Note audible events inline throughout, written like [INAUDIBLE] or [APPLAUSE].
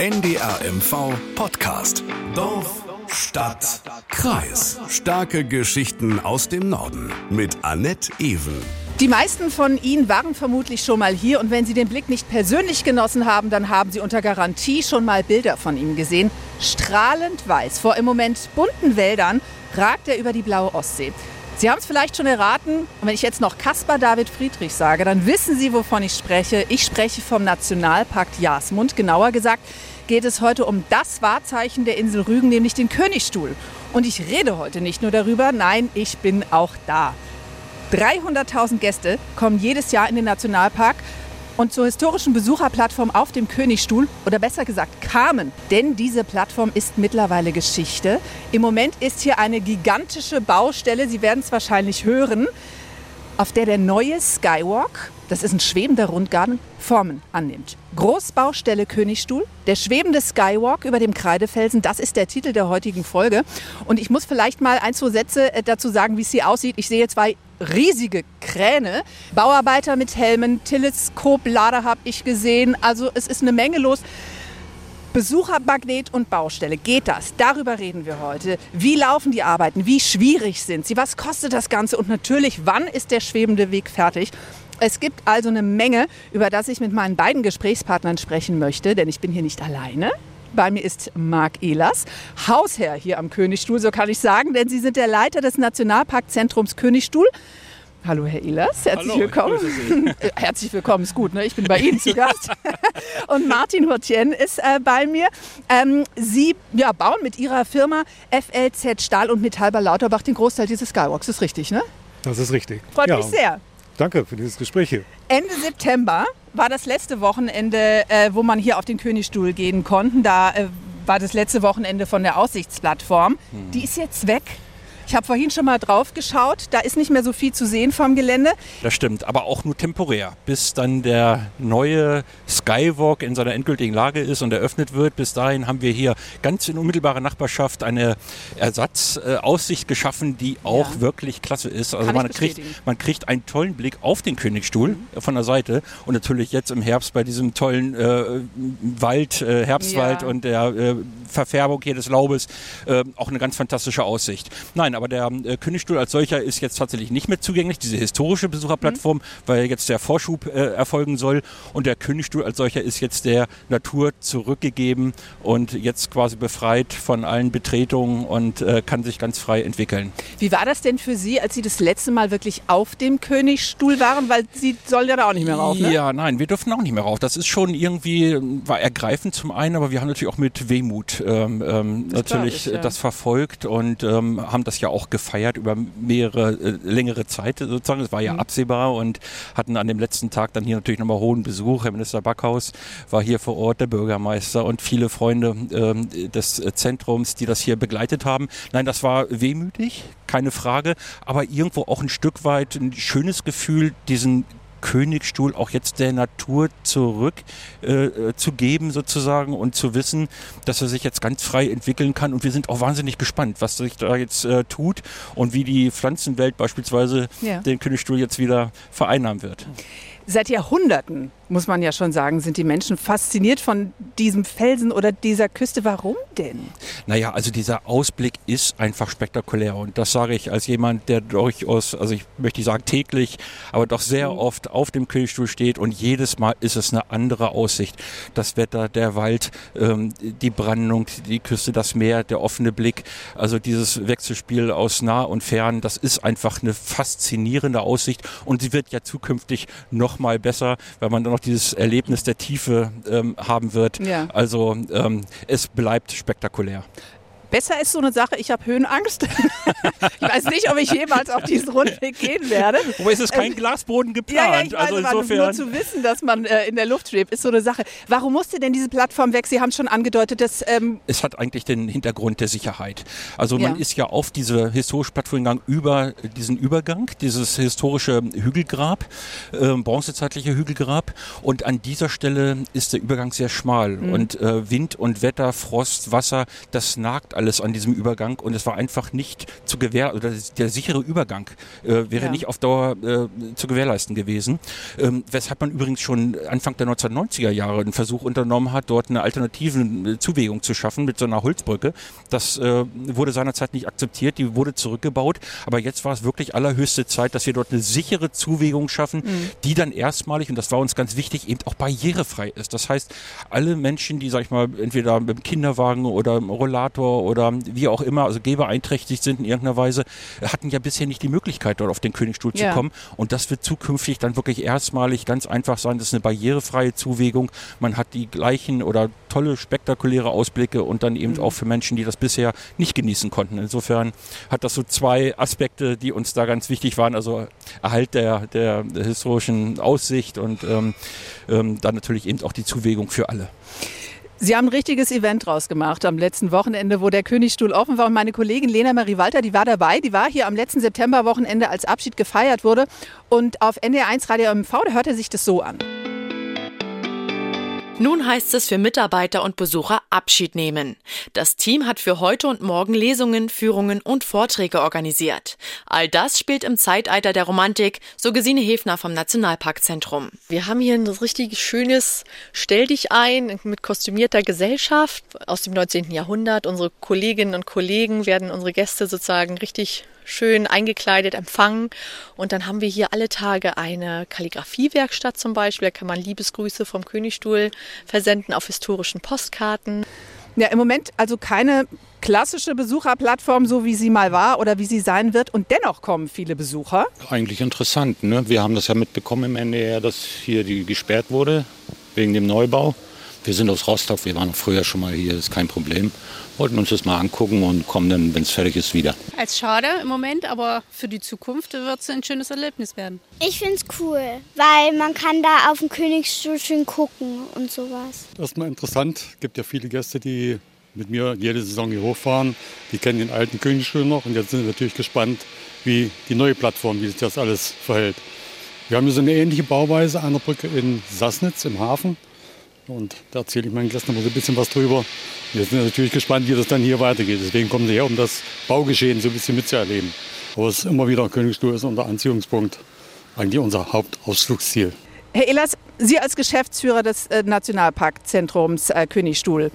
NDR MV Podcast. Dorf, Stadt, Kreis. Starke Geschichten aus dem Norden mit Annette Ewen. Die meisten von Ihnen waren vermutlich schon mal hier und wenn Sie den Blick nicht persönlich genossen haben, dann haben Sie unter Garantie schon mal Bilder von ihm gesehen. Strahlend weiß, vor im Moment bunten Wäldern, ragt er über die blaue Ostsee. Sie haben es vielleicht schon erraten. Wenn ich jetzt noch Caspar David Friedrich sage, dann wissen Sie, wovon ich spreche. Ich spreche vom Nationalpark Jasmund. Genauer gesagt geht es heute um das Wahrzeichen der Insel Rügen, nämlich den Königstuhl. Und ich rede heute nicht nur darüber, nein, ich bin auch da. 300.000 Gäste kommen jedes Jahr in den Nationalpark und zur historischen Besucherplattform auf dem Königstuhl oder besser gesagt kamen. Denn diese Plattform ist mittlerweile Geschichte. Im Moment ist hier eine gigantische Baustelle, Sie werden es wahrscheinlich hören, auf der der neue Skywalk, das ist ein schwebender Rundgarten, Formen annimmt. Großbaustelle Königstuhl, der schwebende Skywalk über dem Kreidefelsen, das ist der Titel der heutigen Folge. Und ich muss vielleicht mal ein, zwei Sätze äh, dazu sagen, wie es hier aussieht. Ich sehe zwei riesige Kräne. Bauarbeiter mit Helmen, Teleskoplader habe ich gesehen. Also es ist eine Menge los. Besuchermagnet und Baustelle. Geht das? Darüber reden wir heute. Wie laufen die Arbeiten? Wie schwierig sind sie? Was kostet das Ganze? Und natürlich, wann ist der schwebende Weg fertig? Es gibt also eine Menge, über das ich mit meinen beiden Gesprächspartnern sprechen möchte, denn ich bin hier nicht alleine. Bei mir ist Marc Ehlers, Hausherr hier am Königstuhl, so kann ich sagen, denn Sie sind der Leiter des Nationalparkzentrums Königstuhl. Hallo Herr Ehlers, herzlich Hallo, willkommen. [LAUGHS] herzlich willkommen ist gut, ne? ich bin bei Ihnen zu Gast. [LAUGHS] Und Martin Hurtien ist äh, bei mir. Ähm, Sie ja, bauen mit Ihrer Firma FLZ Stahl und Metall bei Lauterbach den Großteil dieses Skywalks, ist richtig, ne? Das ist richtig. Freut ja, mich sehr. Danke für dieses Gespräch hier. Ende September war das letzte Wochenende, äh, wo man hier auf den Königstuhl gehen konnte. Da äh, war das letzte Wochenende von der Aussichtsplattform. Hm. Die ist jetzt weg. Ich habe vorhin schon mal drauf geschaut. Da ist nicht mehr so viel zu sehen vom Gelände. Das stimmt, aber auch nur temporär, bis dann der neue Skywalk in seiner endgültigen Lage ist und eröffnet wird. Bis dahin haben wir hier ganz in unmittelbarer Nachbarschaft eine Ersatzaussicht geschaffen, die auch Ja. wirklich klasse ist. Also Kann man kriegt, man kriegt einen tollen Blick auf den Königstuhl Mhm. von der Seite und natürlich jetzt im Herbst bei diesem tollen äh, Wald, äh, Herbstwald Ja. und der äh, Verfärbung hier des Laubes äh, auch eine ganz fantastische Aussicht. Nein, aber der äh, Königstuhl als solcher ist jetzt tatsächlich nicht mehr zugänglich, diese historische Besucherplattform, Mhm. weil jetzt der Vorschub äh, erfolgen soll und der Königstuhl als solcher ist jetzt der Natur zurückgegeben und jetzt quasi befreit von allen Betretungen und äh, kann sich ganz frei entwickeln. Wie war das denn für Sie, als Sie das letzte Mal wirklich auf dem Königstuhl waren? Weil Sie sollen ja da auch nicht mehr rauf, ne? Ja, nein, wir dürfen auch nicht mehr rauf. Das ist schon irgendwie, ähm, war ergreifend zum einen, aber wir haben natürlich auch mit Wehmut ähm, ähm, natürlich ich, ja. das verfolgt und ähm, haben das ja auch gefeiert über mehrere, äh, längere Zeit sozusagen. Es war Mhm. ja absehbar und hatten an dem letzten Tag dann hier natürlich nochmal hohen Besuch. Herr Minister Backhaus war hier vor Ort, der Bürgermeister und viele Freunde ähm, des äh, Zentrums, die das hier begleitet haben. Nein, das war wehmütig, keine Frage, aber irgendwo auch ein Stück weit ein schönes Gefühl, diesen Königstuhl auch jetzt der Natur zurück äh, äh, sozusagen und zu wissen, dass er sich jetzt ganz frei entwickeln kann und wir sind auch wahnsinnig gespannt, was sich da jetzt äh, tut und wie die Pflanzenwelt beispielsweise Ja. den Königstuhl jetzt wieder vereinnahmen wird. Seit Jahrhunderten, muss man ja schon sagen, sind die Menschen fasziniert von diesem Felsen oder dieser Küste. Warum denn? Naja, also dieser Ausblick ist einfach spektakulär und das sage ich als jemand, der durchaus, also ich möchte nicht sagen täglich, aber doch sehr oft auf dem Königstuhl steht und jedes Mal ist es eine andere Aussicht. Das Wetter, der Wald, ähm, die Brandung, die Küste, das Meer, der offene Blick, also dieses Wechselspiel aus nah und fern, das ist einfach eine faszinierende Aussicht und sie wird ja zukünftig noch mal besser, weil man dann noch dieses Erlebnis der Tiefe ähm, haben wird. Ja. Also ähm, es bleibt spektakulär. Besser ist so eine Sache, ich habe Höhenangst. [LAUGHS] ich weiß nicht, ob ich jemals auf diesen Rundweg gehen werde. Wobei es ist kein Glasboden Ähm, Ja, ja, geplant. ich weiß, also nur insofern. zu wissen, dass man äh, in der Luft schwebt, ist so eine Sache. Warum musste denn diese Plattform weg? Sie haben schon angedeutet, dass ähm, es hat eigentlich den Hintergrund der Sicherheit. Also man Ja. ist ja auf diese historische Plattform gegangen über diesen Übergang, dieses historische Hügelgrab, äh, bronzezeitliche Hügelgrab. Und an dieser Stelle ist der Übergang sehr schmal. Mhm. Und äh, Wind und Wetter, Frost, Wasser, das nagt alles an diesem Übergang und es war einfach nicht zu gewähr, oder der sichere Übergang äh, wäre ja. nicht auf Dauer äh, zu gewährleisten gewesen. Ähm, weshalb man übrigens schon Anfang der 1990er Jahre einen Versuch unternommen hat, dort eine alternative äh, Zuwegung zu schaffen mit so einer Holzbrücke. Das äh, wurde seinerzeit nicht akzeptiert, die wurde zurückgebaut, aber jetzt war es wirklich allerhöchste Zeit, dass wir dort eine sichere Zuwegung schaffen, mhm. die dann erstmalig, und das war uns ganz wichtig, eben auch barrierefrei ist. Das heißt, alle Menschen, die, sag ich mal, entweder mit dem Kinderwagen oder im Rollator oder wie auch immer, also gehbeeinträchtigt sind in irgendeiner Weise, hatten ja bisher nicht die Möglichkeit, dort auf den Königstuhl ja. zu kommen. Und das wird zukünftig dann wirklich erstmalig ganz einfach sein. Das ist eine barrierefreie Zuwegung. Man hat die gleichen oder tolle, spektakuläre Ausblicke und dann eben mhm. auch für Menschen, die das bisher nicht genießen konnten. Insofern hat das so zwei Aspekte, die uns da ganz wichtig waren. Also Erhalt der, der, historischen Aussicht und ähm, ähm, dann natürlich eben auch die Zuwegung für alle. Sie haben ein richtiges Event draus gemacht am letzten Wochenende, wo der Königstuhl offen war. Und meine Kollegin Lena Marie Walter, die war dabei. Die war hier am letzten Septemberwochenende, als Abschied gefeiert wurde. Und auf NDR 1 Radio MV, da hörte sich das so an. Nun heißt es für Mitarbeiter und Besucher Abschied nehmen. Das Team hat für heute und morgen Lesungen, Führungen und Vorträge organisiert. All das spielt im Zeitalter der Romantik, so Gesine Hefner vom Nationalparkzentrum. Wir haben hier ein richtig schönes Stell dich ein mit kostümierter Gesellschaft aus dem 19. Jahrhundert. Unsere Kolleginnen und Kollegen werden unsere Gäste sozusagen richtig schön eingekleidet empfangen. Und dann haben wir hier alle Tage eine Kalligrafiewerkstatt zum Beispiel. Da kann man Liebesgrüße vom Königstuhl versenden auf historischen Postkarten. Ja, im Moment also keine klassische Besucherplattform, so wie sie mal war oder wie sie sein wird. Und dennoch kommen viele Besucher. Eigentlich interessant. Ne? Wir haben das ja mitbekommen im NDR, dass hier die gesperrt wurde wegen dem Neubau. Wir sind aus Rostock, wir waren früher schon mal hier, ist kein Problem. Wollten uns das mal angucken und kommen dann, wenn es fertig ist, wieder. Als schade im Moment, aber für die Zukunft wird es ein schönes Erlebnis werden. Ich finde es cool, weil man kann da auf dem Königsstuhl schön gucken und sowas. Erstmal interessant, es gibt ja viele Gäste, die mit mir jede Saison hier hochfahren. Die kennen den alten Königsstuhl noch und jetzt sind wir natürlich gespannt, wie die neue Plattform, wie sich das alles verhält. Wir haben hier so eine ähnliche Bauweise an der Brücke in Sassnitz im Hafen. Und da erzähle ich meinen Gästen noch ein bisschen was drüber. Wir sind natürlich gespannt, wie das dann hier weitergeht. Deswegen kommen sie her, um das Baugeschehen so ein bisschen mitzuerleben. Aber es ist immer wieder Königsstuhl ist unser Anziehungspunkt, eigentlich unser Hauptausflugsziel. Herr Ehlers, Sie als Geschäftsführer des äh, Nationalparkzentrums äh, Königstuhl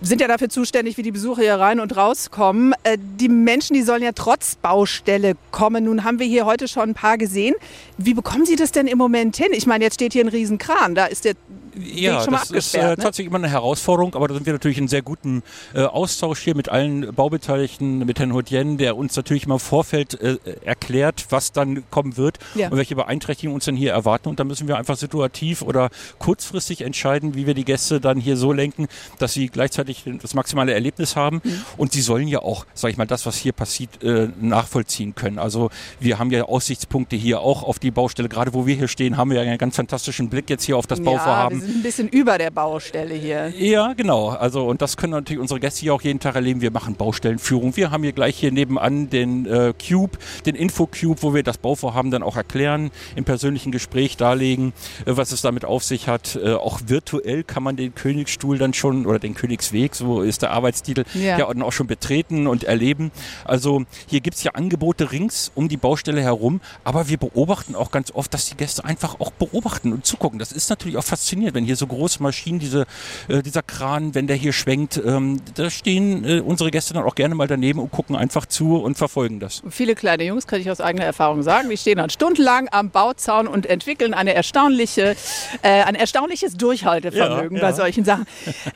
sind ja dafür zuständig, wie die Besucher hier rein und rauskommen. Äh, die Menschen, die sollen ja trotz Baustelle kommen. Nun haben wir hier heute schon ein paar gesehen. Wie bekommen Sie das denn im Moment hin? Ich meine, jetzt steht hier ein Riesenkran. Da ist der ja, das ist äh, ne? tatsächlich immer eine Herausforderung, aber da sind wir natürlich in sehr guten äh, Austausch hier mit allen Baubeteiligten, mit Herrn Hodien, der uns natürlich immer im Vorfeld äh, erklärt, was dann kommen wird ja. und welche Beeinträchtigungen uns dann hier erwarten. Und da müssen wir einfach situativ oder kurzfristig entscheiden, wie wir die Gäste dann hier so lenken, dass sie gleichzeitig das maximale Erlebnis haben. Mhm. Und sie sollen ja auch, sage ich mal, das, was hier passiert, äh, nachvollziehen können. Also wir haben ja Aussichtspunkte hier auch auf die Baustelle. Gerade wo wir hier stehen, haben wir ja einen ganz fantastischen Blick jetzt hier auf das ja, Bauvorhaben sind ein bisschen über der Baustelle hier. Ja, genau. Also und das können natürlich unsere Gäste hier auch jeden Tag erleben. Wir machen Baustellenführung. Wir haben hier gleich hier nebenan den äh, Cube, den Infocube, wo wir das Bauvorhaben dann auch erklären, im persönlichen Gespräch darlegen, äh, was es damit auf sich hat. Äh, auch virtuell kann man den Königsstuhl dann schon oder den Königsweg, so ist der Arbeitstitel, ja, ja auch schon betreten und erleben. Also hier gibt es ja Angebote rings um die Baustelle herum, aber wir beobachten auch ganz oft, dass die Gäste einfach auch beobachten und zugucken. Das ist natürlich auch faszinierend, wenn hier so große Maschinen, diese, äh, dieser Kran, wenn der hier schwenkt, ähm, da stehen äh, unsere Gäste dann auch gerne mal daneben und gucken einfach zu und verfolgen das. Viele kleine Jungs, kann ich aus eigener Erfahrung sagen, die stehen dann stundenlang am Bauzaun und entwickeln eine erstaunliche, äh, ein erstaunliches Durchhaltevermögen ja, ja. bei solchen Sachen.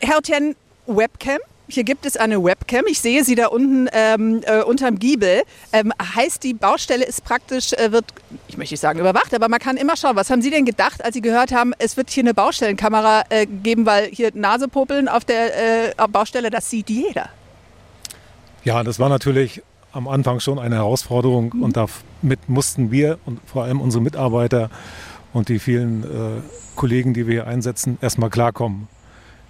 Herr Tien, Webcam? Hier gibt es eine Webcam. Ich sehe sie da unten ähm, äh, unterm Giebel. Ähm, heißt, die Baustelle ist praktisch, äh, wird, ich möchte nicht sagen überwacht, aber man kann immer schauen. Was haben Sie denn gedacht, als Sie gehört haben, es wird hier eine Baustellenkamera äh, geben, weil hier Nasepopeln auf der äh, Baustelle, das sieht jeder. Ja, das war natürlich am Anfang schon eine Herausforderung mhm. und damit mussten wir und vor allem unsere Mitarbeiter und die vielen äh, Kollegen, die wir hier einsetzen, erstmal klarkommen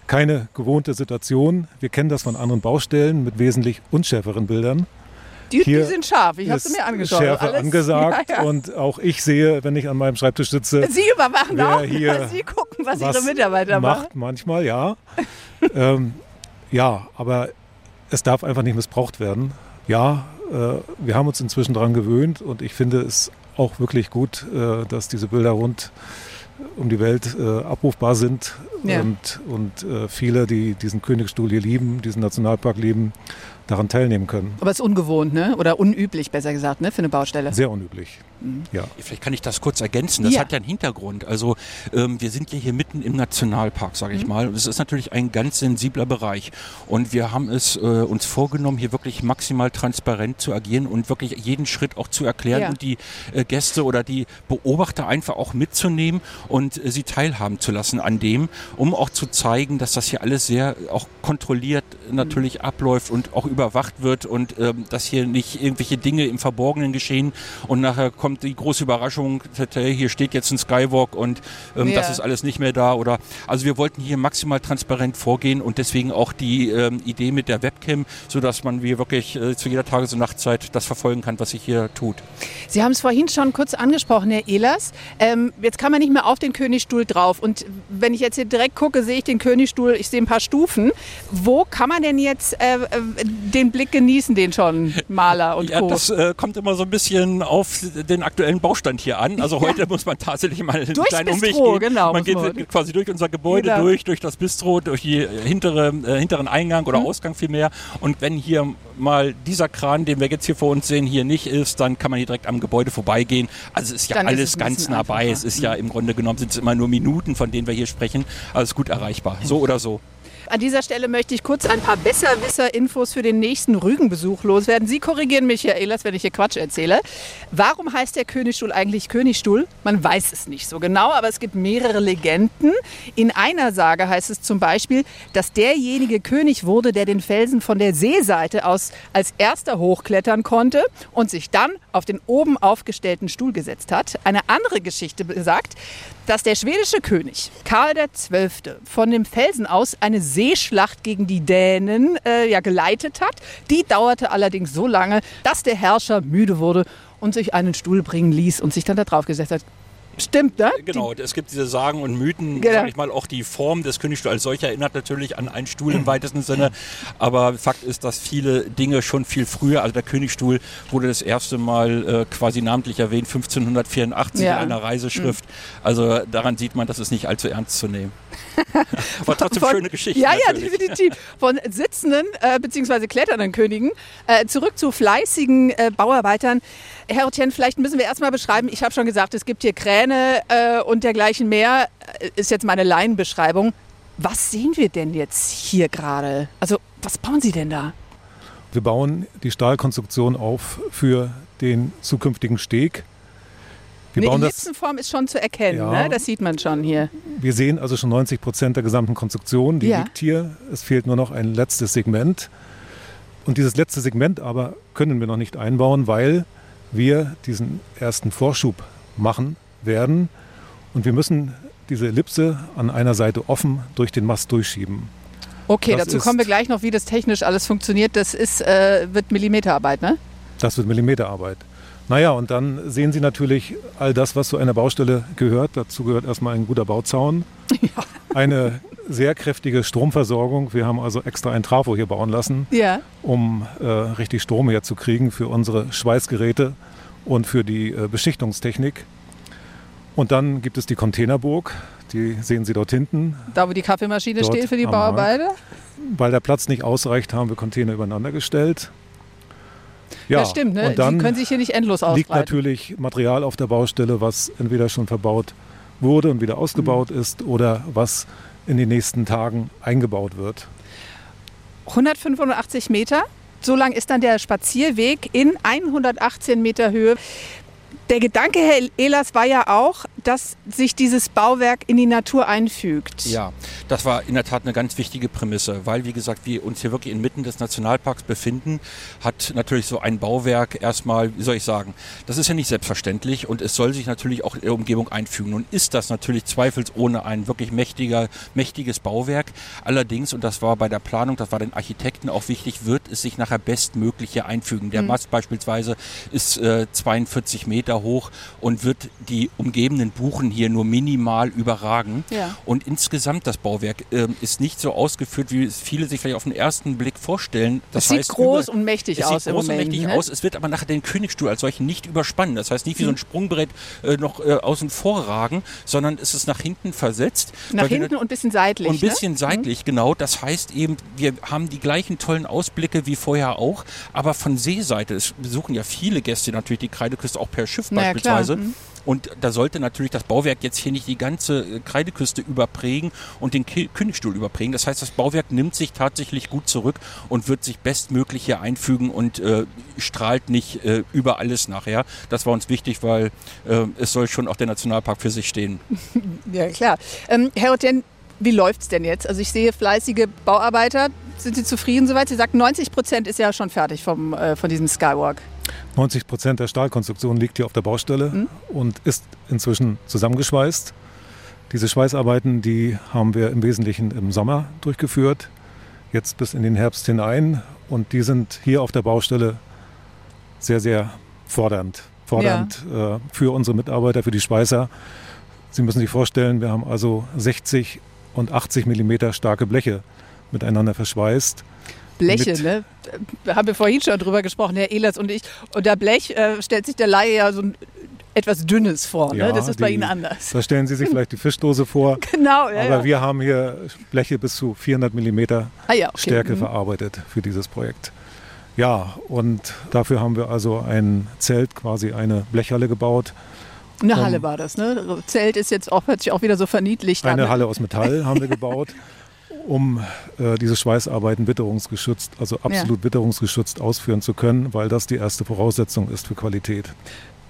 keine gewohnte Situation. Wir kennen das von anderen Baustellen mit wesentlich unschärferen Bildern. Die, die sind scharf, ich habe sie mir angeschaut. Schärfe Alles, angesagt [LAUGHS] ja, ja. und auch ich sehe, wenn ich an meinem Schreibtisch sitze. Sie überwachen auch, [LAUGHS] hier Sie gucken, was, was Ihre Mitarbeiter macht. Macht manchmal, ja. [LAUGHS] ähm, ja, aber es darf einfach nicht missbraucht werden. Ja, äh, wir haben uns inzwischen daran gewöhnt und ich finde es auch wirklich gut, äh, dass diese Bilder rund um die Welt äh, abrufbar sind ja. und, und äh, viele, die diesen Königsstuhl hier lieben, diesen Nationalpark lieben, daran teilnehmen können. Aber es ist ungewohnt, ne? Oder unüblich, besser gesagt, ne? Für eine Baustelle. Sehr unüblich. Ja. Vielleicht kann ich das kurz ergänzen. Das ja. hat ja einen Hintergrund. Also ähm, wir sind ja hier mitten im Nationalpark, sage ich mhm. mal. Und es ist natürlich ein ganz sensibler Bereich. Und wir haben es äh, uns vorgenommen, hier wirklich maximal transparent zu agieren und wirklich jeden Schritt auch zu erklären ja. und die äh, Gäste oder die Beobachter einfach auch mitzunehmen und äh, sie teilhaben zu lassen an dem, um auch zu zeigen, dass das hier alles sehr auch kontrolliert natürlich mhm. abläuft und auch überwacht wird und ähm, dass hier nicht irgendwelche Dinge im Verborgenen geschehen und nachher kommt die große Überraschung, hier steht jetzt ein Skywalk und ähm, ja. das ist alles nicht mehr da oder also wir wollten hier maximal transparent vorgehen und deswegen auch die ähm, Idee mit der Webcam, so dass man wie wirklich äh, zu jeder Tages- und Nachtzeit das verfolgen kann, was sich hier tut. Sie haben es vorhin schon kurz angesprochen, Herr Ehlers. Ähm, jetzt kann man nicht mehr auf den Königstuhl drauf und wenn ich jetzt hier direkt gucke, sehe ich den Königstuhl, ich sehe ein paar Stufen. Wo kann man denn jetzt äh, äh den Blick genießen, den schon Maler und ja, Co. Das äh, kommt immer so ein bisschen auf den aktuellen Baustand hier an. Also heute ja. muss man tatsächlich mal einen Durchs kleinen Bistro, Umweg gehen. Genau, man geht man. quasi durch unser Gebäude genau. durch, durch das Bistro, durch die hintere, äh, hinteren Eingang oder mhm. Ausgang vielmehr. Und wenn hier mal dieser Kran, den wir jetzt hier vor uns sehen, hier nicht ist, dann kann man hier direkt am Gebäude vorbeigehen. Also es ist ja dann alles ist ganz nah bei. Es ist ja mhm. im Grunde genommen sind es immer nur Minuten, von denen wir hier sprechen. Alles gut erreichbar. So oder so. An dieser Stelle möchte ich kurz ein paar Besserwisser-Infos für den nächsten Rügenbesuch loswerden. Sie korrigieren mich, Herr Ehlers, wenn ich hier Quatsch erzähle. Warum heißt der Königstuhl eigentlich Königstuhl? Man weiß es nicht so genau, aber es gibt mehrere Legenden. In einer Sage heißt es zum Beispiel, dass derjenige König wurde, der den Felsen von der Seeseite aus als erster hochklettern konnte und sich dann auf den oben aufgestellten Stuhl gesetzt hat. Eine andere Geschichte besagt, dass der schwedische König Karl XII. von dem Felsen aus eine Seeschlacht gegen die Dänen äh, ja, geleitet hat. Die dauerte allerdings so lange, dass der Herrscher müde wurde und sich einen Stuhl bringen ließ und sich dann da drauf gesetzt hat. Stimmt, ne? Genau, es gibt diese Sagen und Mythen, genau. sag ich mal, auch die Form des Königstuhls als solcher erinnert natürlich an einen Stuhl im weitesten Sinne. Aber Fakt ist, dass viele Dinge schon viel früher, also der Königstuhl wurde das erste Mal äh, quasi namentlich erwähnt, 1584 ja. in einer Reiseschrift. Mhm. Also daran sieht man, das ist nicht allzu ernst zu nehmen. Aber trotzdem Von, schöne Geschichte. Ja, natürlich. ja, definitiv. Von sitzenden äh, bzw. kletternden Königen äh, zurück zu fleißigen äh, Bauarbeitern. Herr Otien, vielleicht müssen wir erstmal beschreiben, ich habe schon gesagt, es gibt hier Kräne äh, und dergleichen mehr, äh, ist jetzt meine Laienbeschreibung. Was sehen wir denn jetzt hier gerade? Also, was bauen Sie denn da? Wir bauen die Stahlkonstruktion auf für den zukünftigen Steg. Wir Eine Ellipsenform ist schon zu erkennen, ja, ne? das sieht man schon hier. Wir sehen also schon 90 Prozent der gesamten Konstruktion, die ja. liegt hier. Es fehlt nur noch ein letztes Segment. Und dieses letzte Segment aber können wir noch nicht einbauen, weil wir diesen ersten Vorschub machen werden. Und wir müssen diese Ellipse an einer Seite offen durch den Mast durchschieben. Okay, das dazu kommen wir gleich noch, wie das technisch alles funktioniert. Das ist, äh, wird Millimeterarbeit, ne? Das wird Millimeterarbeit. Naja, und dann sehen Sie natürlich all das, was zu einer Baustelle gehört. Dazu gehört erstmal ein guter Bauzaun, [LAUGHS] ja. eine sehr kräftige Stromversorgung. Wir haben also extra ein Trafo hier bauen lassen, ja. um äh, richtig Strom herzukriegen für unsere Schweißgeräte und für die äh, Beschichtungstechnik. Und dann gibt es die Containerburg, die sehen Sie dort hinten. Da, wo die Kaffeemaschine steht für die Bauarbeiter? Weil der Platz nicht ausreicht, haben wir Container übereinander gestellt. Ja, das stimmt. Ne? Und dann Sie können sich hier nicht endlos ausbreiten. liegt natürlich Material auf der Baustelle, was entweder schon verbaut wurde und wieder ausgebaut mhm. ist oder was in den nächsten Tagen eingebaut wird. 185 Meter, so lang ist dann der Spazierweg in 118 Meter Höhe. Der Gedanke, Herr Ehlers, war ja auch, dass sich dieses Bauwerk in die Natur einfügt. Ja, das war in der Tat eine ganz wichtige Prämisse, weil, wie gesagt, wir uns hier wirklich inmitten des Nationalparks befinden, hat natürlich so ein Bauwerk erstmal, wie soll ich sagen, das ist ja nicht selbstverständlich und es soll sich natürlich auch in der Umgebung einfügen. Nun ist das natürlich zweifelsohne ein wirklich mächtiger, mächtiges Bauwerk. Allerdings, und das war bei der Planung, das war den Architekten auch wichtig, wird es sich nachher bestmöglich hier einfügen. Der mhm. Mast beispielsweise ist äh, 42 Meter Meter hoch und wird die umgebenden Buchen hier nur minimal überragen. Ja. Und insgesamt das Bauwerk äh, ist nicht so ausgeführt, wie es viele sich vielleicht auf den ersten Blick vorstellen. Das Es sieht heißt, groß über- und mächtig es aus Sieht im groß und Moment, mächtig ne? aus. Es wird aber nachher den Königstuhl als solchen nicht überspannen. Das heißt nicht wie so Mhm. ein Sprungbrett äh, noch äh, außen vor ragen, sondern es ist nach hinten versetzt. Nach weil wir hinten und ein bisschen seitlich. und ein bisschen ne? seitlich, genau. Das heißt eben, wir haben die gleichen tollen Ausblicke wie vorher auch, aber von Seeseite. Es besuchen ja viele Gäste natürlich die Kreideküste auch per Schiff Na ja, klar. beispielsweise. Mhm. Und da sollte natürlich das Bauwerk jetzt hier nicht die ganze äh, Kreideküste überprägen und den Königstuhl überprägen. Das heißt, das Bauwerk nimmt sich tatsächlich gut zurück und wird sich bestmöglich hier einfügen und äh, strahlt nicht äh, über alles nachher. Das war uns wichtig, weil äh, es soll schon auch der Nationalpark für sich stehen. [LAUGHS] Ja, klar. Ähm, Herr Rotten, wie läuft es denn jetzt? Also ich sehe fleißige Bauarbeiter. Sind Sie zufrieden soweit? Sie sagten, 90 Prozent ist ja schon fertig vom, äh, von diesem Skywalk. 90 Prozent der Stahlkonstruktion liegt hier auf der Baustelle Mhm. und ist inzwischen zusammengeschweißt. Diese Schweißarbeiten, die haben wir im Wesentlichen im Sommer durchgeführt, jetzt bis in den Herbst hinein. Und die sind hier auf der Baustelle sehr, sehr fordernd. Fordernd äh, für unsere Mitarbeiter, für die Schweißer. Sie müssen sich vorstellen, wir haben also 60 und 80 Millimeter starke Bleche miteinander verschweißt. Bleche, Mit- ne? Da haben wir vorhin schon drüber gesprochen, Herr Ehlers und ich. Und der Blech äh, stellt sich der Laie ja so ein etwas dünnes vor. Ne? Ja, Das ist bei die- Ihnen anders. Da stellen Sie sich vielleicht die Fischdose vor. [LAUGHS] Genau, ja. Aber ja. wir haben hier Bleche bis zu 400 Millimeter Ah ja, okay. Stärke Mhm. verarbeitet für dieses Projekt. Ja, und dafür haben wir also ein Zelt, quasi eine Blechhalle gebaut. Eine um- Halle war das, ne? Zelt ist jetzt auch, hört sich auch wieder so verniedlicht an. Eine ne? Halle aus Metall haben wir [LAUGHS] gebaut, um äh, diese Schweißarbeiten witterungsgeschützt, also absolut witterungsgeschützt ausführen zu können, weil das die erste Voraussetzung ist für Qualität.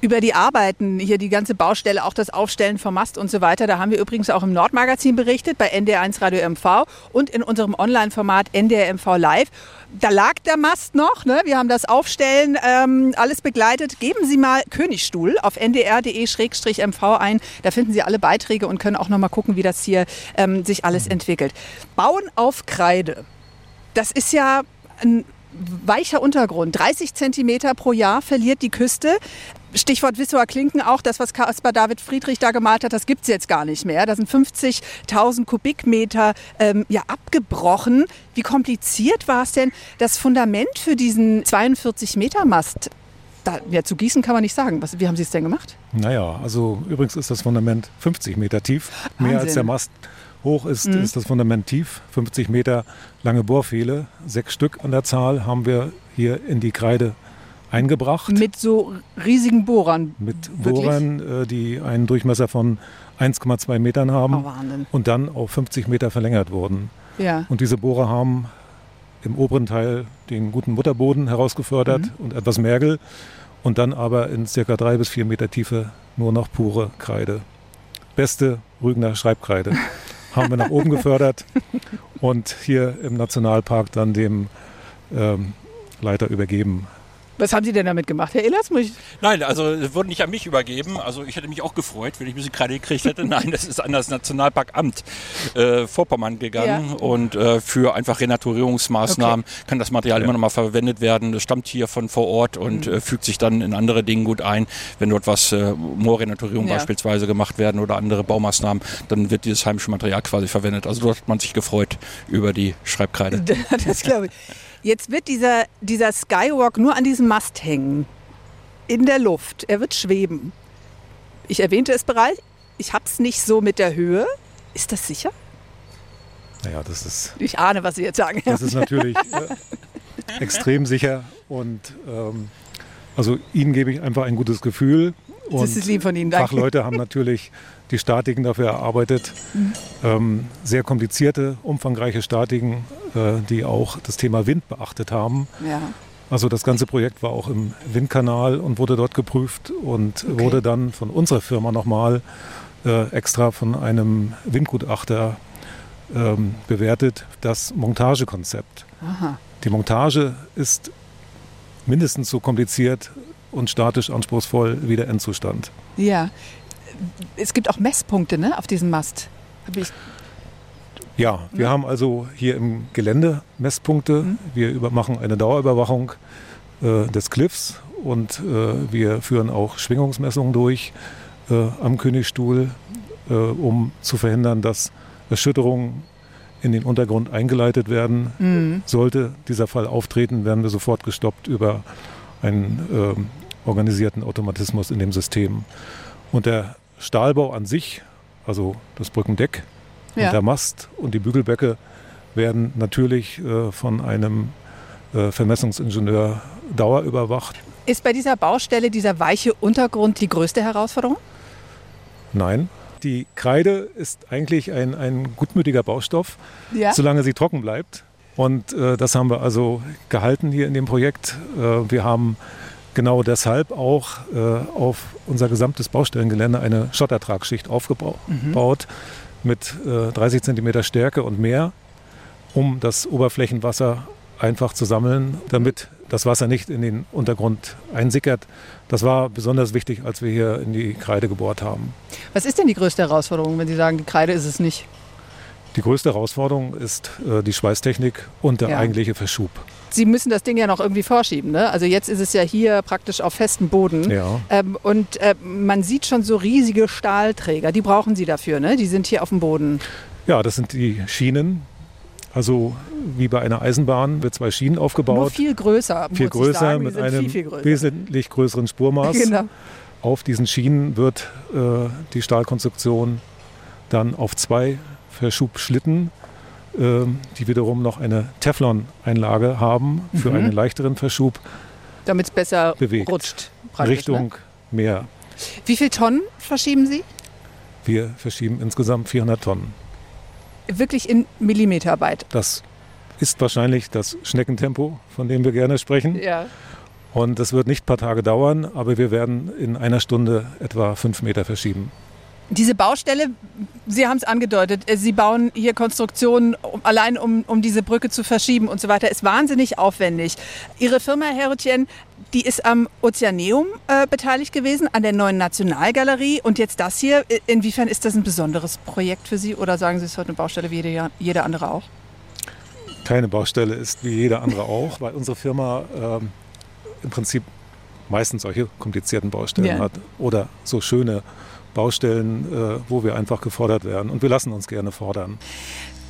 Über die Arbeiten, hier die ganze Baustelle, auch das Aufstellen vom Mast und so weiter, da haben wir übrigens auch im Nordmagazin berichtet, bei NDR1 Radio MV und in unserem Online-Format NDR MV Live. Da lag der Mast noch, ne? wir haben das Aufstellen ähm, alles begleitet. Geben Sie mal Königstuhl auf ndr.de-mv ein, da finden Sie alle Beiträge und können auch noch mal gucken, wie das hier ähm, sich alles entwickelt. Bauen auf Kreide, das ist ja ein weicher Untergrund. 30 Zentimeter pro Jahr verliert die Küste. Stichwort Wissower Klinken auch, das, was Caspar David Friedrich da gemalt hat, das gibt es jetzt gar nicht mehr. Da sind 50.000 Kubikmeter ähm, ja, abgebrochen. Wie kompliziert war es denn, das Fundament für diesen 42-Meter-Mast da, ja, zu gießen kann man nicht sagen. Was, wie haben Sie es denn gemacht? Naja, also übrigens ist das Fundament 50 Meter tief. Mehr als Wahnsinn. der Mast hoch ist, Mhm. ist das Fundament tief. 50 Meter lange Bohrpfähle, sechs Stück an der Zahl, haben wir hier in die Kreide eingebracht. Mit so riesigen Bohrern. Mit Wirklich? Bohrern, äh, die einen Durchmesser von 1,2 Metern haben Oh, und dann auf 50 Meter verlängert wurden. Ja. Und diese Bohrer haben im oberen Teil den guten Mutterboden herausgefördert Mhm. und etwas Mergel und dann aber in circa drei bis vier Meter Tiefe nur noch pure Kreide. Beste Rügener Schreibkreide [LAUGHS] haben wir nach oben gefördert und hier im Nationalpark dann dem ähm, Leiter übergeben. Was haben Sie denn damit gemacht, Herr Ehlers? Muss ich Nein, also es wurde nicht an mich übergeben. Also ich hätte mich auch gefreut, wenn ich ein bisschen Kreide gekriegt hätte. [LAUGHS] Nein, das ist an das Nationalparkamt äh, Vorpommern gegangen. Ja. Und äh, für einfach Renaturierungsmaßnahmen kann das Material Ja. immer noch mal verwendet werden. Das stammt hier von vor Ort und Mhm. äh, fügt sich dann in andere Dinge gut ein. Wenn dort was äh, Moorrenaturierung Ja. beispielsweise gemacht werden oder andere Baumaßnahmen, dann wird dieses heimische Material quasi verwendet. Also dort hat man sich gefreut über die Schreibkreide. [LAUGHS] Das glaube ich. Jetzt wird dieser, dieser Skywalk nur an diesem Mast hängen. In der Luft. Er wird schweben. Ich erwähnte es bereits. Ich habe es nicht so mit der Höhe. Ist das sicher? Naja, das ist, Ich ahne, was Sie jetzt sagen. das ist natürlich äh, extrem sicher und ähm, also Ihnen gebe ich einfach ein gutes Gefühl. Und das ist lieb von Ihnen. Danke. Fachleute haben natürlich die Statiken dafür erarbeitet. Mhm. Ähm, sehr komplizierte, umfangreiche Statiken, äh, die auch das Thema Wind beachtet haben. Ja. Also das ganze Projekt war auch im Windkanal und wurde dort geprüft und Okay. wurde dann von unserer Firma nochmal äh, extra von einem Windgutachter ähm, bewertet, das Montagekonzept. Aha. Die Montage ist mindestens so kompliziert und statisch anspruchsvoll wie der Endzustand. Ja. Es gibt auch Messpunkte ne, auf diesem Mast. Ja, wir Ja. haben also hier im Gelände Messpunkte. Mhm. Wir machen eine Dauerüberwachung äh, des Cliffs und äh, wir führen auch Schwingungsmessungen durch äh, am Königstuhl, äh, um zu verhindern, dass Erschütterungen in den Untergrund eingeleitet werden. Mhm. Sollte dieser Fall auftreten, werden wir sofort gestoppt über einen ähm, organisierten Automatismus in dem System. Und der Stahlbau an sich, also das Brückendeck ja. und der Mast und die Bügelböcke, werden natürlich äh, von einem äh, Vermessungsingenieur dauerüberwacht. Ist bei dieser Baustelle dieser weiche Untergrund die größte Herausforderung? Nein. Die Kreide ist eigentlich ein, ein gutmütiger Baustoff, ja. solange sie trocken bleibt. Und äh, das haben wir also gehalten hier in dem Projekt. Äh, wir haben genau deshalb auch äh, auf unser gesamtes Baustellengelände eine Schottertragschicht aufgebaut mhm. mit 30 äh, cm Stärke und mehr, um das Oberflächenwasser einfach zu sammeln, damit das Wasser nicht in den Untergrund einsickert. Das war besonders wichtig, als wir hier in die Kreide gebohrt haben. Was ist denn die größte Herausforderung, wenn Sie sagen, die Kreide ist es nicht? Die größte Herausforderung ist äh, die Schweißtechnik und der ja. eigentliche Verschub. Sie müssen das Ding ja noch irgendwie vorschieben. Ne? Also jetzt ist es ja hier praktisch auf festem Boden. Ja. Ähm, und äh, man sieht schon so riesige Stahlträger. Die brauchen Sie dafür. Ne? Die sind hier auf dem Boden. Ja, das sind die Schienen, also wie bei einer Eisenbahn wird zwei Schienen aufgebaut. Nur viel größer. Viel größer mit einem viel, viel größer. wesentlich größeren Spurmaß. [LAUGHS] Genau. Auf diesen Schienen wird äh, die Stahlkonstruktion dann auf zwei Verschubschlitten, die wiederum noch eine Teflon-Einlage haben für mhm. einen leichteren Verschub. Damit es besser bewegt. rutscht. Richtung ne? Meer. Wie viele Tonnen verschieben Sie? Wir verschieben insgesamt 400 Tonnen wirklich in Millimeterarbeit. Das ist wahrscheinlich das Schneckentempo, von dem wir gerne sprechen. Ja. Und das wird nicht ein paar Tage dauern, aber wir werden in einer Stunde etwa fünf Meter verschieben. Diese Baustelle, Sie haben es angedeutet, Sie bauen hier Konstruktionen allein, um, um diese Brücke zu verschieben und so weiter, ist wahnsinnig aufwendig. Ihre Firma, Herr Rutjen, die ist am Ozeaneum äh, beteiligt gewesen, an der neuen Nationalgalerie. Und jetzt das hier, inwiefern ist das ein besonderes Projekt für Sie oder sagen Sie, es ist heute eine Baustelle wie jede, jede andere auch? Keine Baustelle ist wie jede andere auch, weil unsere Firma ähm, im Prinzip meistens solche komplizierten Baustellen ja. hat oder so schöne Baustellen, äh, wo wir einfach gefordert werden. Und wir lassen uns gerne fordern.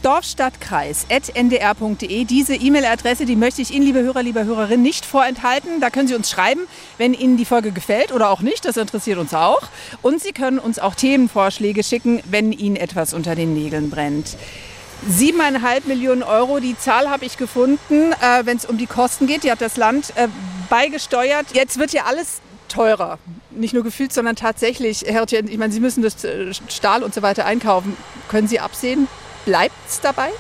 Dorfstadtkreis.ndr.de. Diese E-Mail-Adresse, die möchte ich Ihnen, liebe Hörer, liebe Hörerinnen, nicht vorenthalten. Da können Sie uns schreiben, wenn Ihnen die Folge gefällt oder auch nicht. Das interessiert uns auch. Und Sie können uns auch Themenvorschläge schicken, wenn Ihnen etwas unter den Nägeln brennt. Siebeneinhalb Millionen Euro, die Zahl habe ich gefunden, äh, wenn es um die Kosten geht. Die hat das Land äh, beigesteuert. Jetzt wird ja alles teurer. Nicht nur gefühlt, sondern tatsächlich. Herr Rutjen, ich meine, Sie müssen das äh, Stahl und so weiter einkaufen. Können Sie absehen, bleibt es dabei?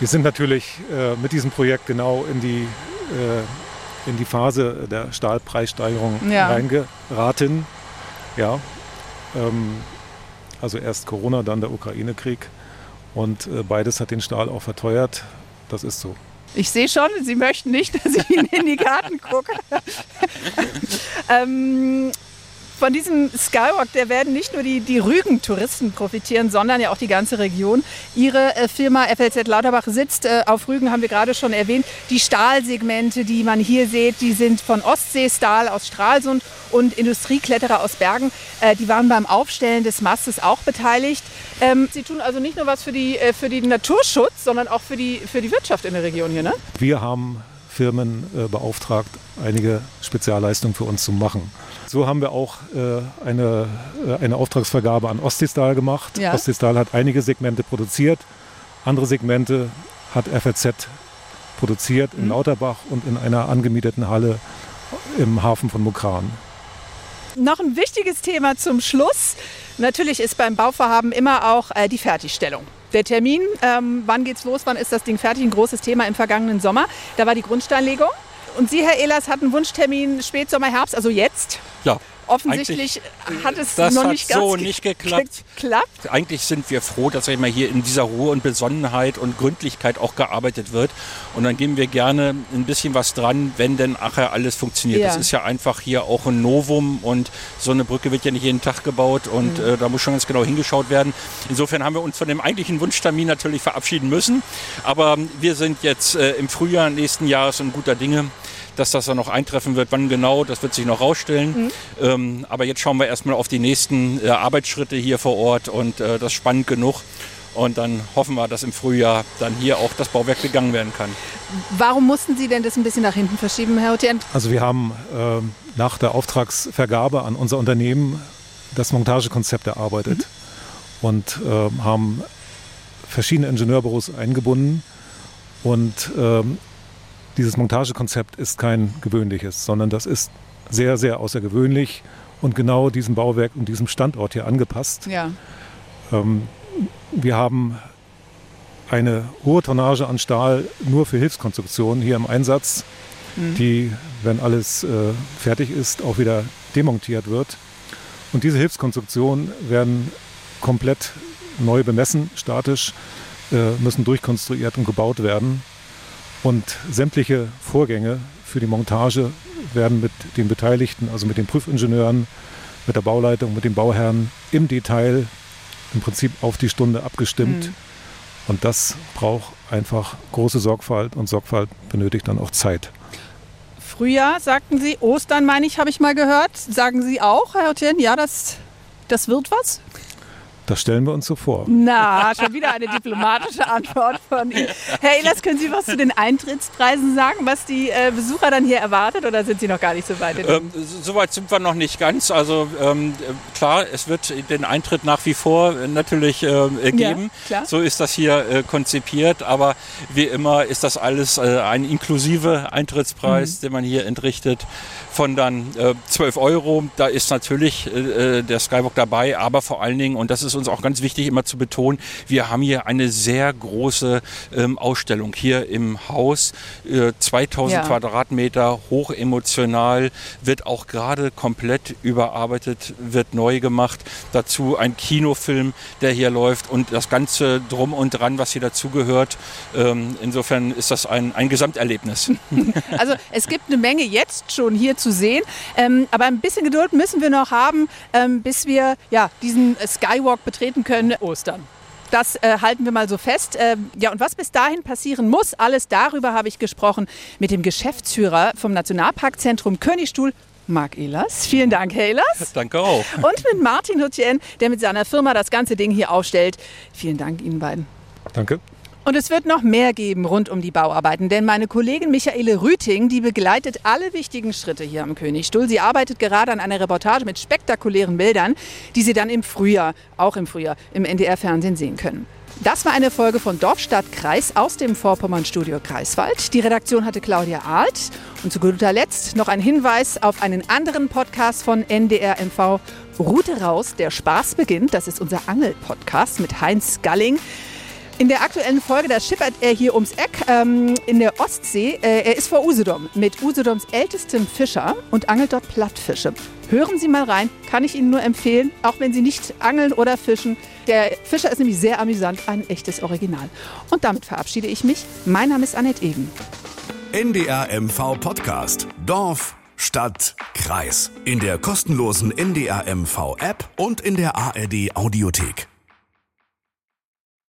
Wir sind natürlich äh, mit diesem Projekt genau in die, äh, in die Phase der Stahlpreissteigerung ja. reingeraten. Ja, ähm, also erst Corona, dann der Ukraine-Krieg. Und äh, beides hat den Stahl auch verteuert. Das ist so. Ich sehe schon, Sie möchten nicht, dass ich Ihnen in die Karten gucke. [LAUGHS] ähm, von diesem Skywalk, der werden nicht nur die, die Rügen-Touristen profitieren, sondern ja auch die ganze Region. Ihre äh, Firma FLZ Lauterbach sitzt äh, auf Rügen, haben wir gerade schon erwähnt. Die Stahlsegmente, die man hier sieht, die sind von Ostseestahl aus Stralsund und Industriekletterer aus Bergen. Äh, die waren beim Aufstellen des Mastes auch beteiligt. Ähm, Sie tun also nicht nur was für, die, für den Naturschutz, sondern auch für die, für die Wirtschaft in der Region hier, ne? Wir haben Firmen äh, beauftragt, einige Spezialleistungen für uns zu machen. So haben wir auch äh, eine, äh, eine Auftragsvergabe an Ostseestahl gemacht. Ja. Ostseestahl hat einige Segmente produziert, andere Segmente hat FRZ produziert in mhm. Lauterbach und in einer angemieteten Halle im Hafen von Mukran. Noch ein wichtiges Thema zum Schluss. Natürlich ist beim Bauvorhaben immer auch äh, die Fertigstellung. Der Termin, ähm, wann geht's los, wann ist das Ding fertig, ein großes Thema im vergangenen Sommer. Da war die Grundsteinlegung. Und Sie, Herr Ehlers, hatten Wunschtermin Spätsommer, Herbst, also jetzt. Ja, Offensichtlich hat es noch nicht ganz so nicht geklappt. geklappt. Eigentlich sind wir froh, dass immer hier in dieser Ruhe und Besonnenheit und Gründlichkeit auch gearbeitet wird. Und dann geben wir gerne ein bisschen was dran, wenn denn nachher alles funktioniert. Ja. Das ist ja einfach hier auch ein Novum und so eine Brücke wird ja nicht jeden Tag gebaut und mhm. äh, da muss schon ganz genau hingeschaut werden. Insofern haben wir uns von dem eigentlichen Wunschtermin natürlich verabschieden müssen. Aber wir sind jetzt äh, im Frühjahr nächsten Jahres in guter Dinge dass das dann noch eintreffen wird. Wann genau, das wird sich noch rausstellen. Mhm. Ähm, aber jetzt schauen wir erstmal auf die nächsten äh, Arbeitsschritte hier vor Ort und äh, das ist spannend genug. Und dann hoffen wir, dass im Frühjahr dann hier auch das Bauwerk begangen werden kann. Warum mussten Sie denn das ein bisschen nach hinten verschieben, Herr Hotien? Also wir haben äh, nach der Auftragsvergabe an unser Unternehmen das Montagekonzept erarbeitet mhm. und äh, haben verschiedene Ingenieurbüros eingebunden. Und ähm, dieses Montagekonzept ist kein gewöhnliches, sondern das ist sehr, sehr außergewöhnlich und genau diesem Bauwerk und diesem Standort hier angepasst. Ja. Ähm, wir haben eine hohe Tonnage an Stahl nur für Hilfskonstruktionen hier im Einsatz, mhm. die, wenn alles äh, fertig ist, auch wieder demontiert wird. Und diese Hilfskonstruktionen werden komplett neu bemessen, statisch, äh, müssen durchkonstruiert und gebaut werden. Und sämtliche Vorgänge für die Montage werden mit den Beteiligten, also mit den Prüfingenieuren, mit der Bauleitung, mit den Bauherren im Detail im Prinzip auf die Stunde abgestimmt. Mhm. Und das braucht einfach große Sorgfalt und Sorgfalt benötigt dann auch Zeit. Frühjahr, sagten Sie, Ostern meine ich, habe ich mal gehört. Sagen Sie auch, Herr Hotien, ja, das, das wird was? Das stellen wir uns so vor. Na, schon wieder eine diplomatische Antwort von Ihnen. Herr Ehlers, können Sie was zu den Eintrittspreisen sagen, was die äh, Besucher dann hier erwartet oder sind Sie noch gar nicht so weit? Ähm, so weit sind wir noch nicht ganz. Also ähm, klar, es wird den Eintritt nach wie vor natürlich äh, geben. Ja, so ist das hier äh, konzipiert. Aber wie immer ist das alles äh, ein inklusive Eintrittspreis, mhm. den man hier entrichtet von dann 12 äh, Euro. Da ist natürlich äh, der Skywalk dabei, aber vor allen Dingen, und das ist uns auch ganz wichtig immer zu betonen, wir haben hier eine sehr große ähm, Ausstellung hier im Haus. Äh, 2000 ja. Quadratmeter, hochemotional, wird auch gerade komplett überarbeitet, wird neu gemacht. Dazu ein Kinofilm, der hier läuft und das Ganze drum und dran, was hier dazugehört. Ähm, insofern ist das ein, ein Gesamterlebnis. [LAUGHS] Also es gibt eine Menge jetzt schon hier zu zu sehen. Ähm, aber ein bisschen Geduld müssen wir noch haben, ähm, bis wir ja, diesen Skywalk betreten können. Ostern. Das äh, halten wir mal so fest. Ähm, ja, und was bis dahin passieren muss, alles darüber habe ich gesprochen mit dem Geschäftsführer vom Nationalparkzentrum Königstuhl, Marc Ehlers. Vielen Dank, Herr Ehlers. [LAUGHS] Danke auch. Und mit Martin Hutjen, der mit seiner Firma das ganze Ding hier aufstellt. Vielen Dank Ihnen beiden. Danke. Und es wird noch mehr geben rund um die Bauarbeiten, denn meine Kollegin Michaele Rüting, die begleitet alle wichtigen Schritte hier am Königstuhl. Sie arbeitet gerade an einer Reportage mit spektakulären Bildern, die Sie dann im Frühjahr, auch im Frühjahr, im NDR-Fernsehen sehen können. Das war eine Folge von Dorfstadt Kreis aus dem Vorpommernstudio Kreiswald. Die Redaktion hatte Claudia Ahlt. Und zu guter Letzt noch ein Hinweis auf einen anderen Podcast von NDR MV. Route raus, der Spaß beginnt. Das ist unser Angel-Podcast mit Heinz Galling. In der aktuellen Folge, da schippert er hier ums Eck ähm, in der Ostsee. Äh, er ist vor Usedom mit Usedoms ältestem Fischer und angelt dort Plattfische. Hören Sie mal rein, kann ich Ihnen nur empfehlen, auch wenn Sie nicht angeln oder fischen. Der Fischer ist nämlich sehr amüsant, ein echtes Original. Und damit verabschiede ich mich. Mein Name ist Annette Eben. NDR MV Podcast. Dorf, Stadt, Kreis. In der kostenlosen NDR MV App und in der ARD Audiothek.